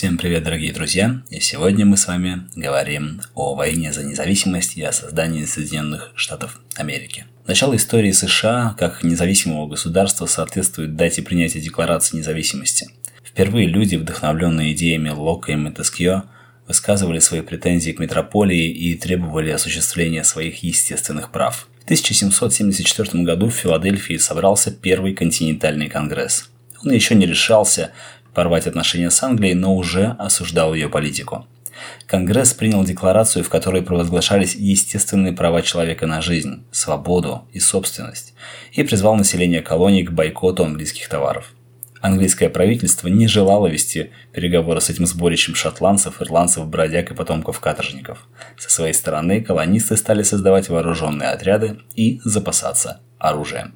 Всем привет, дорогие друзья! И сегодня мы с вами говорим о войне за независимость и о создании Соединенных Штатов Америки. Начало истории США как независимого государства соответствует дате принятия Декларации независимости. Впервые люди, вдохновленные идеями Лока и Монтескье, высказывали свои претензии к метрополии и требовали осуществления своих естественных прав. В 1774 году в Филадельфии собрался Первый континентальный конгресс. Он еще не решался порвать отношения с Англией, но уже осуждал ее политику. Конгресс принял декларацию, в которой провозглашались естественные права человека на жизнь, свободу и собственность, и призвал население колоний к бойкоту английских товаров. Английское правительство не желало вести переговоры с этим сборищем шотландцев, ирландцев, бродяг и потомков каторжников. Со своей стороны колонисты стали создавать вооруженные отряды и запасаться оружием.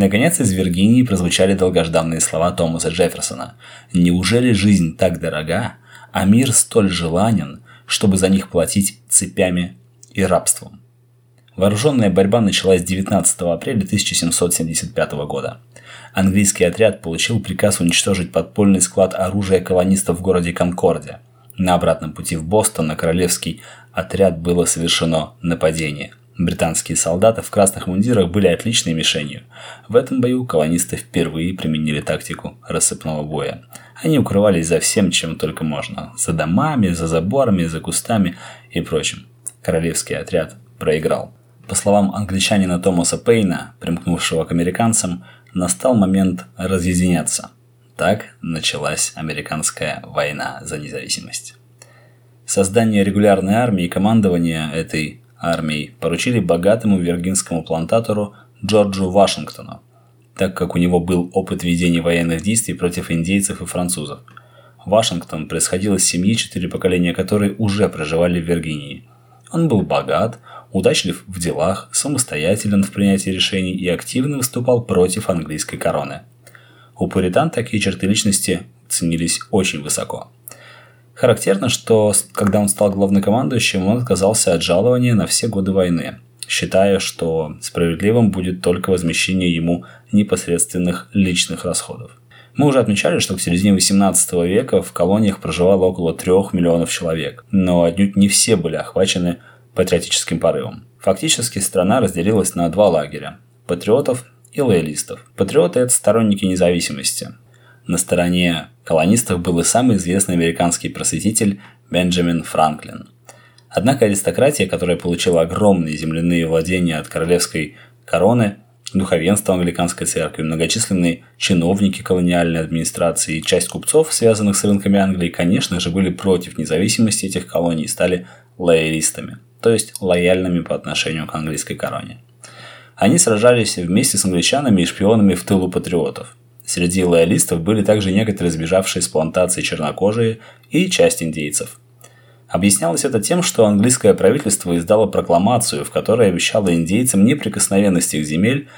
Наконец, из Виргинии прозвучали долгожданные слова Томаса Джефферсона. «Неужели жизнь так дорога, а мир столь желанен, чтобы за них платить цепями и рабством?» Вооруженная борьба началась 19 апреля 1775 года. Английский отряд получил приказ уничтожить подпольный склад оружия колонистов в городе Конкорде. На обратном пути в Бостон на королевский отряд было совершено нападение. Британские солдаты в красных мундирах были отличной мишенью. В этом бою колонисты впервые применили тактику рассыпного боя. Они укрывались за всем, чем только можно. За домами, за заборами, за кустами и прочим. Королевский отряд проиграл. По словам англичанина Томаса Пейна, примкнувшего к американцам, настал момент разъединяться. Так началась американская война за независимость. Создание регулярной армии и командование этой армией поручили богатому виргинскому плантатору Джорджу Вашингтону, так как у него был опыт ведения военных действий против индейцев и французов. Вашингтон происходил из семьи, четыре поколения которой уже проживали в Виргинии. Он был богат, удачлив в делах, самостоятелен в принятии решений и активно выступал против английской короны. У пуритан такие черты личности ценились очень высоко. Характерно, что когда он стал главнокомандующим, он отказался от жалования на все годы войны, считая, что справедливым будет только возмещение ему непосредственных личных расходов. Мы уже отмечали, что к середине 18 века в колониях проживало около 3 миллионов человек, но отнюдь не все были охвачены патриотическим порывом. Фактически страна разделилась на два лагеря – патриотов и лоялистов. Патриоты – это сторонники независимости, на стороне колонистов был и самый известный американский просветитель Бенджамин Франклин. Однако аристократия, которая получила огромные земляные владения от королевской короны, духовенство англиканской церкви, многочисленные чиновники колониальной администрации и часть купцов, связанных с рынками Англии, конечно же, были против независимости этих колоний и стали лоялистами, то есть лояльными по отношению к английской короне. Они сражались вместе с англичанами и шпионами в тылу патриотов. Среди лоялистов были также некоторые сбежавшие с плантации чернокожие и часть индейцев. Объяснялось это тем, что английское правительство издало прокламацию, в которой обещало индейцам неприкосновенность их земель,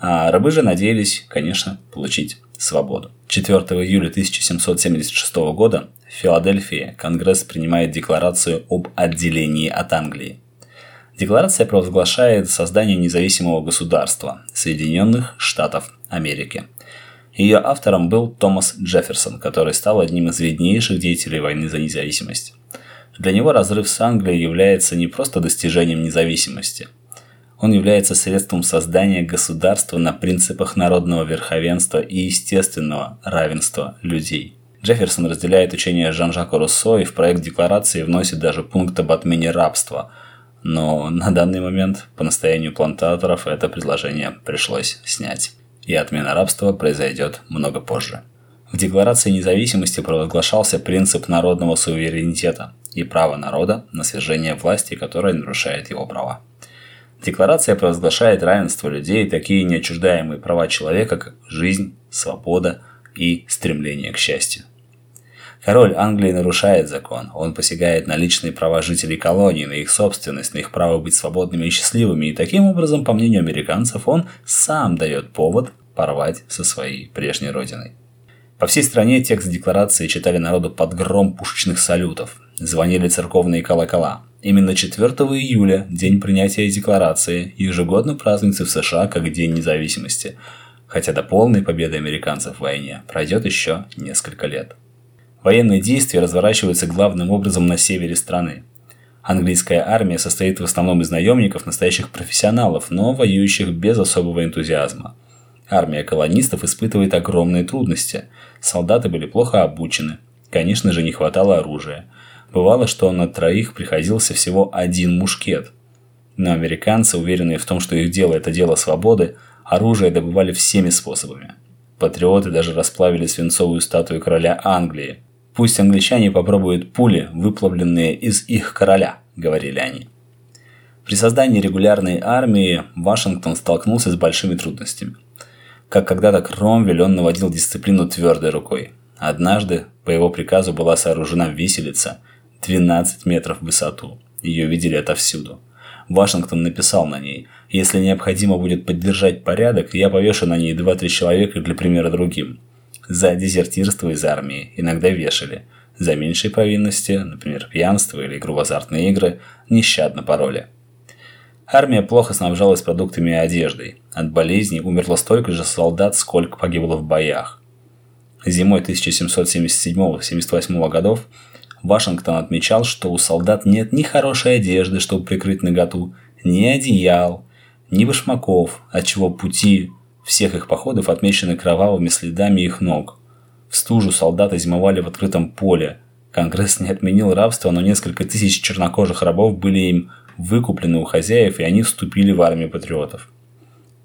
а рабы же надеялись, конечно, получить свободу. 4 июля 1776 года в Филадельфии Конгресс принимает декларацию об отделении от Англии. Декларация провозглашает создание независимого государства Соединенных Штатов Америки – ее автором был Томас Джефферсон, который стал одним из виднейших деятелей войны за независимость. Для него разрыв с Англией является не просто достижением независимости. Он является средством создания государства на принципах народного верховенства и естественного равенства людей. Джефферсон разделяет учение Жан-Жака Руссо и в проект декларации вносит даже пункт об отмене рабства. Но на данный момент, по настоянию плантаторов, это предложение пришлось снять и отмена рабства произойдет много позже. В Декларации независимости провозглашался принцип народного суверенитета и право народа на свержение власти, которая нарушает его права. Декларация провозглашает равенство людей, такие неотчуждаемые права человека, как жизнь, свобода и стремление к счастью. Король Англии нарушает закон. Он посягает на личные права жителей колонии, на их собственность, на их право быть свободными и счастливыми. И таким образом, по мнению американцев, он сам дает повод порвать со своей прежней родиной. По всей стране текст декларации читали народу под гром пушечных салютов. Звонили церковные колокола. Именно 4 июля, день принятия декларации, ежегодно празднуется в США как День независимости, хотя до полной победы американцев в войне пройдет еще несколько лет. Военные действия разворачиваются главным образом на севере страны. Английская армия состоит в основном из наемников, настоящих профессионалов, но воюющих без особого энтузиазма. Армия колонистов испытывает огромные трудности. Солдаты были плохо обучены. Конечно же, не хватало оружия. Бывало, что на троих приходился всего один мушкет. Но американцы, уверенные в том, что их дело – это дело свободы, оружие добывали всеми способами. Патриоты даже расплавили свинцовую статую короля Англии. «Пусть англичане попробуют пули, выплавленные из их короля», – говорили они. При создании регулярной армии Вашингтон столкнулся с большими трудностями. Как когда-то Кромвель, он наводил дисциплину твердой рукой. Однажды по его приказу была сооружена виселица 12 метров в высоту. Ее видели отовсюду. Вашингтон написал на ней, если необходимо будет поддержать порядок, я повешу на ней 2-3 человека для примера другим. За дезертирство из армии иногда вешали. За меньшие провинности, например, пьянство или игру в азартные игры, нещадно пароли. Армия плохо снабжалась продуктами и одеждой. От болезней умерло столько же солдат, сколько погибло в боях. Зимой 1777-78 годов Вашингтон отмечал, что у солдат нет ни хорошей одежды, чтобы прикрыть наготу, ни одеял, ни башмаков, отчего пути всех их походов отмечены кровавыми следами их ног. В стужу солдаты зимовали в открытом поле. Конгресс не отменил рабство, но несколько тысяч чернокожих рабов были им выкуплены у хозяев, и они вступили в армию патриотов.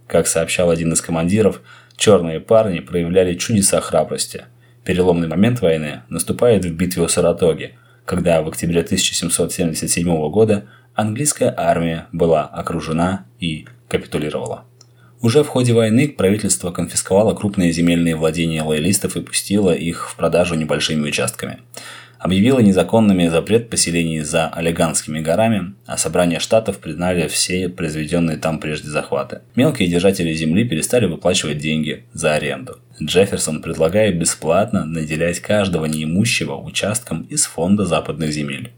Как сообщал один из командиров, черные парни проявляли чудеса храбрости. Переломный момент войны наступает в битве у Саратоги, когда в октябре 1777 года английская армия была окружена и капитулировала. Уже в ходе войны правительство конфисковало крупные земельные владения лоялистов и пустило их в продажу небольшими участками объявила незаконными запрет поселений за Олеганскими горами, а собрание штатов признали все произведенные там прежде захваты. Мелкие держатели земли перестали выплачивать деньги за аренду. Джефферсон предлагает бесплатно наделять каждого неимущего участком из фонда западных земель.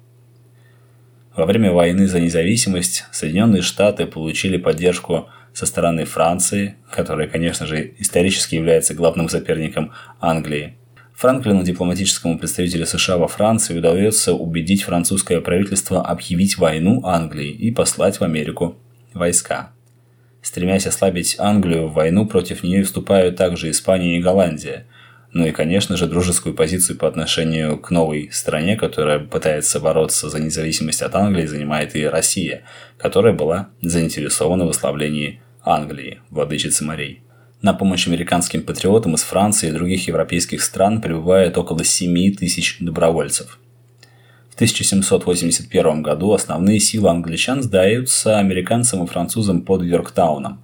Во время войны за независимость Соединенные Штаты получили поддержку со стороны Франции, которая, конечно же, исторически является главным соперником Англии, Франклину, дипломатическому представителю США во Франции, удается убедить французское правительство объявить войну Англии и послать в Америку войска. Стремясь ослабить Англию, в войну против нее вступают также Испания и Голландия. Ну и, конечно же, дружескую позицию по отношению к новой стране, которая пытается бороться за независимость от Англии, занимает и Россия, которая была заинтересована в ослаблении Англии, владычицы морей. На помощь американским патриотам из Франции и других европейских стран прибывает около 7 тысяч добровольцев. В 1781 году основные силы англичан сдаются американцам и французам под Йорктауном.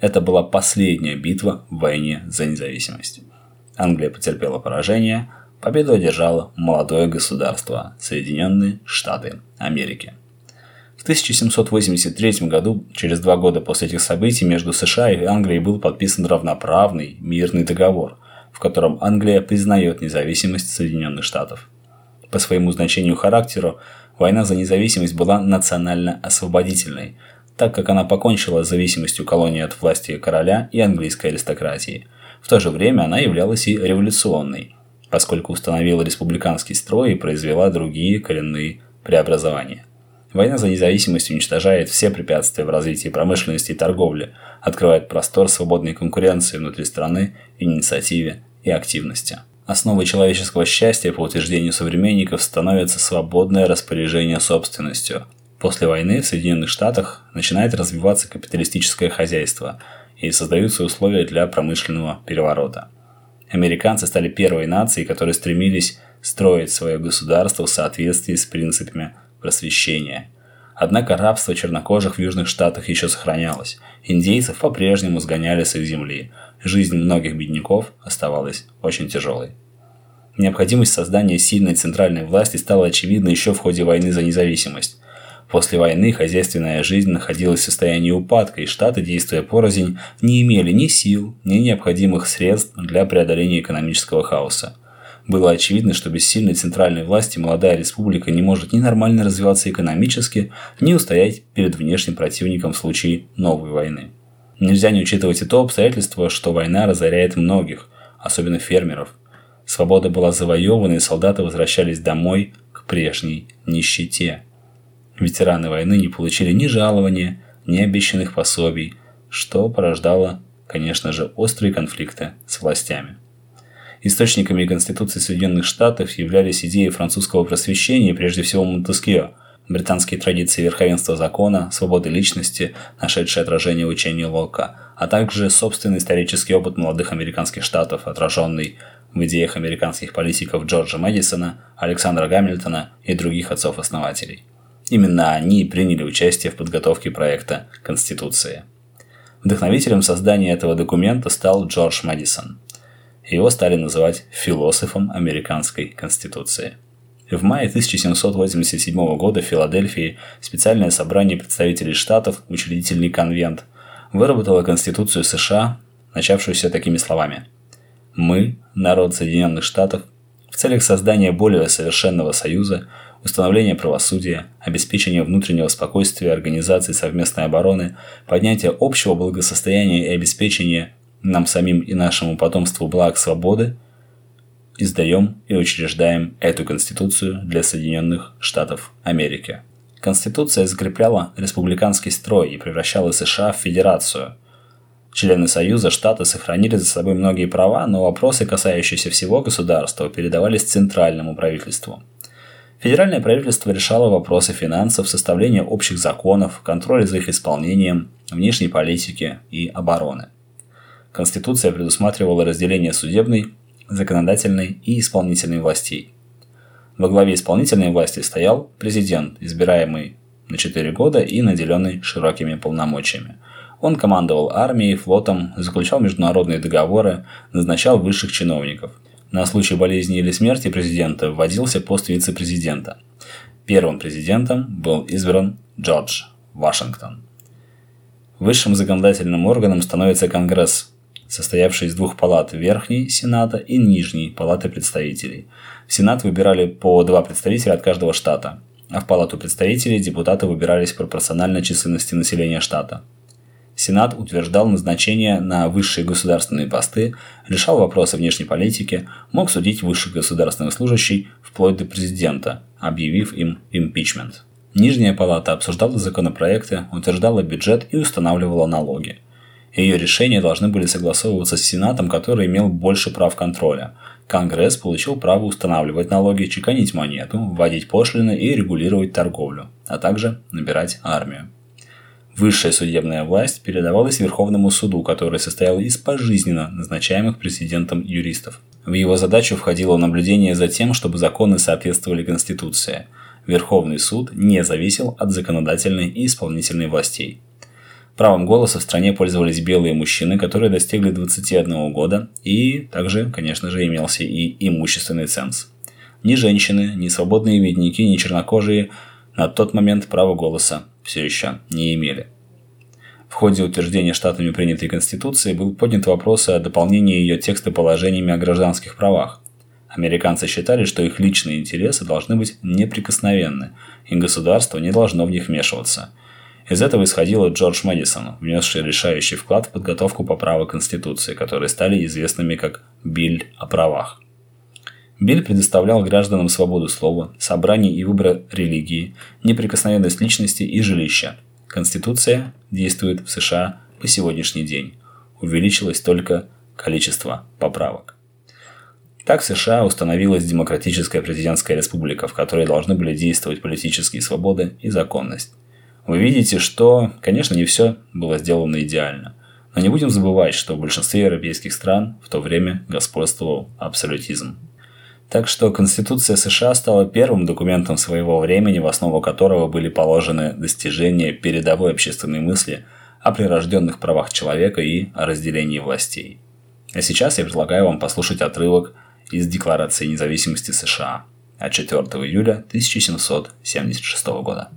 Это была последняя битва в войне за независимость. Англия потерпела поражение, победу одержало молодое государство – Соединенные Штаты Америки. В 1783 году, через два года после этих событий, между США и Англией был подписан равноправный мирный договор, в котором Англия признает независимость Соединенных Штатов. По своему значению характеру, война за независимость была национально-освободительной, так как она покончила с зависимостью колонии от власти короля и английской аристократии. В то же время она являлась и революционной, поскольку установила республиканский строй и произвела другие коренные преобразования. Война за независимость уничтожает все препятствия в развитии промышленности и торговли, открывает простор свободной конкуренции внутри страны, инициативе и активности. Основой человеческого счастья, по утверждению современников, становится свободное распоряжение собственностью. После войны в Соединенных Штатах начинает развиваться капиталистическое хозяйство и создаются условия для промышленного переворота. Американцы стали первой нацией, которые стремились строить свое государство в соответствии с принципами просвещения. Однако рабство чернокожих в Южных Штатах еще сохранялось. Индейцев по-прежнему сгоняли с их земли. Жизнь многих бедняков оставалась очень тяжелой. Необходимость создания сильной центральной власти стала очевидна еще в ходе войны за независимость. После войны хозяйственная жизнь находилась в состоянии упадка, и Штаты, действуя порознь, не имели ни сил, ни необходимых средств для преодоления экономического хаоса. Было очевидно, что без сильной центральной власти молодая республика не может ни нормально развиваться экономически, ни устоять перед внешним противником в случае новой войны. Нельзя не учитывать и то обстоятельство, что война разоряет многих, особенно фермеров. Свобода была завоевана, и солдаты возвращались домой к прежней нищете. Ветераны войны не получили ни жалования, ни обещанных пособий, что порождало, конечно же, острые конфликты с властями. Источниками Конституции Соединенных Штатов являлись идеи французского просвещения, прежде всего Монтескье, британские традиции верховенства закона, свободы личности, нашедшие отражение в учении Лока, а также собственный исторический опыт молодых американских штатов, отраженный в идеях американских политиков Джорджа Мэдисона, Александра Гамильтона и других отцов-основателей. Именно они приняли участие в подготовке проекта Конституции. Вдохновителем создания этого документа стал Джордж Мэдисон – его стали называть философом американской конституции. В мае 1787 года в Филадельфии специальное собрание представителей штатов, учредительный конвент, выработало Конституцию США, начавшуюся такими словами. «Мы, народ Соединенных Штатов, в целях создания более совершенного союза, установления правосудия, обеспечения внутреннего спокойствия, организации совместной обороны, поднятия общего благосостояния и обеспечения нам самим и нашему потомству благ свободы, издаем и учреждаем эту Конституцию для Соединенных Штатов Америки. Конституция закрепляла республиканский строй и превращала США в федерацию. Члены Союза штаты сохранили за собой многие права, но вопросы, касающиеся всего государства, передавались центральному правительству. Федеральное правительство решало вопросы финансов, составления общих законов, контроля за их исполнением, внешней политики и обороны – Конституция предусматривала разделение судебной, законодательной и исполнительной властей. Во главе исполнительной власти стоял президент, избираемый на 4 года и наделенный широкими полномочиями. Он командовал армией, флотом, заключал международные договоры, назначал высших чиновников. На случай болезни или смерти президента вводился пост вице-президента. Первым президентом был избран Джордж Вашингтон. Высшим законодательным органом становится Конгресс, состоявший из двух палат Верхней Сената и Нижней Палаты представителей. В Сенат выбирали по два представителя от каждого штата, а в Палату представителей депутаты выбирались пропорционально численности населения штата. Сенат утверждал назначение на высшие государственные посты, решал вопросы внешней политики, мог судить высших государственных служащих вплоть до президента, объявив им импичмент. Нижняя палата обсуждала законопроекты, утверждала бюджет и устанавливала налоги – ее решения должны были согласовываться с Сенатом, который имел больше прав контроля. Конгресс получил право устанавливать налоги, чеканить монету, вводить пошлины и регулировать торговлю, а также набирать армию. Высшая судебная власть передавалась Верховному суду, который состоял из пожизненно назначаемых президентом юристов. В его задачу входило наблюдение за тем, чтобы законы соответствовали Конституции. Верховный суд не зависел от законодательной и исполнительной властей. Правом голоса в стране пользовались белые мужчины, которые достигли 21 года, и также, конечно же, имелся и имущественный ценз. Ни женщины, ни свободные видники, ни чернокожие на тот момент права голоса все еще не имели. В ходе утверждения штатами принятой Конституции был поднят вопрос о дополнении ее текста положениями о гражданских правах. Американцы считали, что их личные интересы должны быть неприкосновенны, и государство не должно в них вмешиваться – из этого исходил Джордж Мэдисон, внесший решающий вклад в подготовку поправок Конституции, которые стали известными как «Биль о правах». Биль предоставлял гражданам свободу слова, собраний и выбора религии, неприкосновенность личности и жилища. Конституция действует в США по сегодняшний день. Увеличилось только количество поправок. Так в США установилась демократическая президентская республика, в которой должны были действовать политические свободы и законность вы видите, что, конечно, не все было сделано идеально. Но не будем забывать, что в большинстве европейских стран в то время господствовал абсолютизм. Так что Конституция США стала первым документом своего времени, в основу которого были положены достижения передовой общественной мысли о прирожденных правах человека и о разделении властей. А сейчас я предлагаю вам послушать отрывок из Декларации независимости США от 4 июля 1776 года.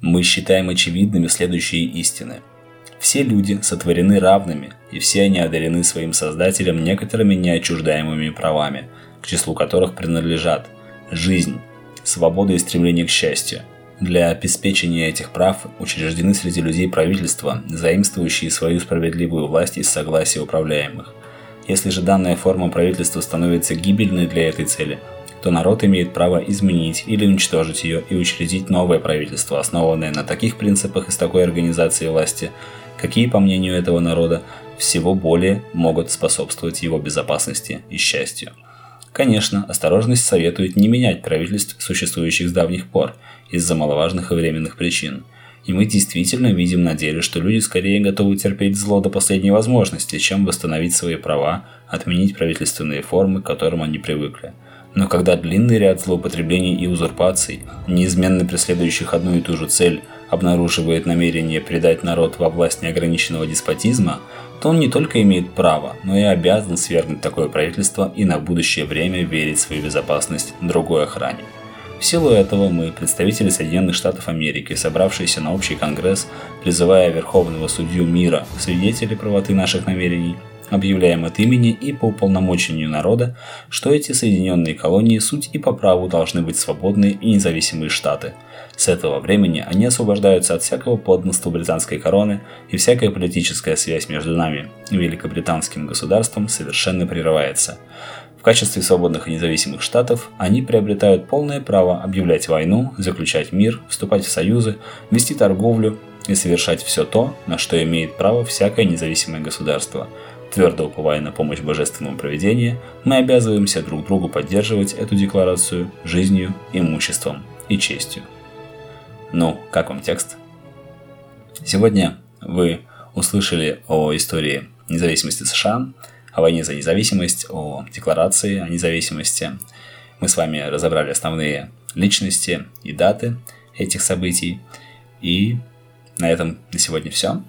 Мы считаем очевидными следующие истины. Все люди сотворены равными, и все они одарены своим Создателем некоторыми неотчуждаемыми правами, к числу которых принадлежат жизнь, свобода и стремление к счастью. Для обеспечения этих прав учреждены среди людей правительства, заимствующие свою справедливую власть из согласия управляемых. Если же данная форма правительства становится гибельной для этой цели, то народ имеет право изменить или уничтожить ее и учредить новое правительство, основанное на таких принципах и с такой организацией власти, какие, по мнению этого народа, всего более могут способствовать его безопасности и счастью. Конечно, осторожность советует не менять правительств, существующих с давних пор, из-за маловажных и временных причин. И мы действительно видим на деле, что люди скорее готовы терпеть зло до последней возможности, чем восстановить свои права, отменить правительственные формы, к которым они привыкли. Но когда длинный ряд злоупотреблений и узурпаций, неизменно преследующих одну и ту же цель, обнаруживает намерение предать народ во власть неограниченного деспотизма, то он не только имеет право, но и обязан свергнуть такое правительство и на будущее время верить свою безопасность другой охране. В силу этого мы, представители Соединенных Штатов Америки, собравшиеся на общий конгресс, призывая Верховного Судью мира, свидетели правоты наших намерений, объявляем от имени и по уполномочению народа, что эти соединенные колонии суть и по праву должны быть свободные и независимые штаты. С этого времени они освобождаются от всякого подданства британской короны, и всякая политическая связь между нами и великобританским государством совершенно прерывается. В качестве свободных и независимых штатов они приобретают полное право объявлять войну, заключать мир, вступать в союзы, вести торговлю и совершать все то, на что имеет право всякое независимое государство – Твердо уповая на помощь божественного проведения, мы обязываемся друг другу поддерживать эту декларацию жизнью, имуществом и честью. Ну, как вам текст? Сегодня вы услышали о истории независимости США, о войне за независимость, о декларации о независимости. Мы с вами разобрали основные личности и даты этих событий. И на этом на сегодня все.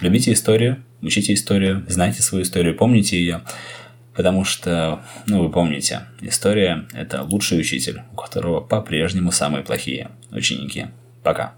Любите историю, учите историю, знайте свою историю, помните ее. Потому что, ну, вы помните, история – это лучший учитель, у которого по-прежнему самые плохие ученики. Пока.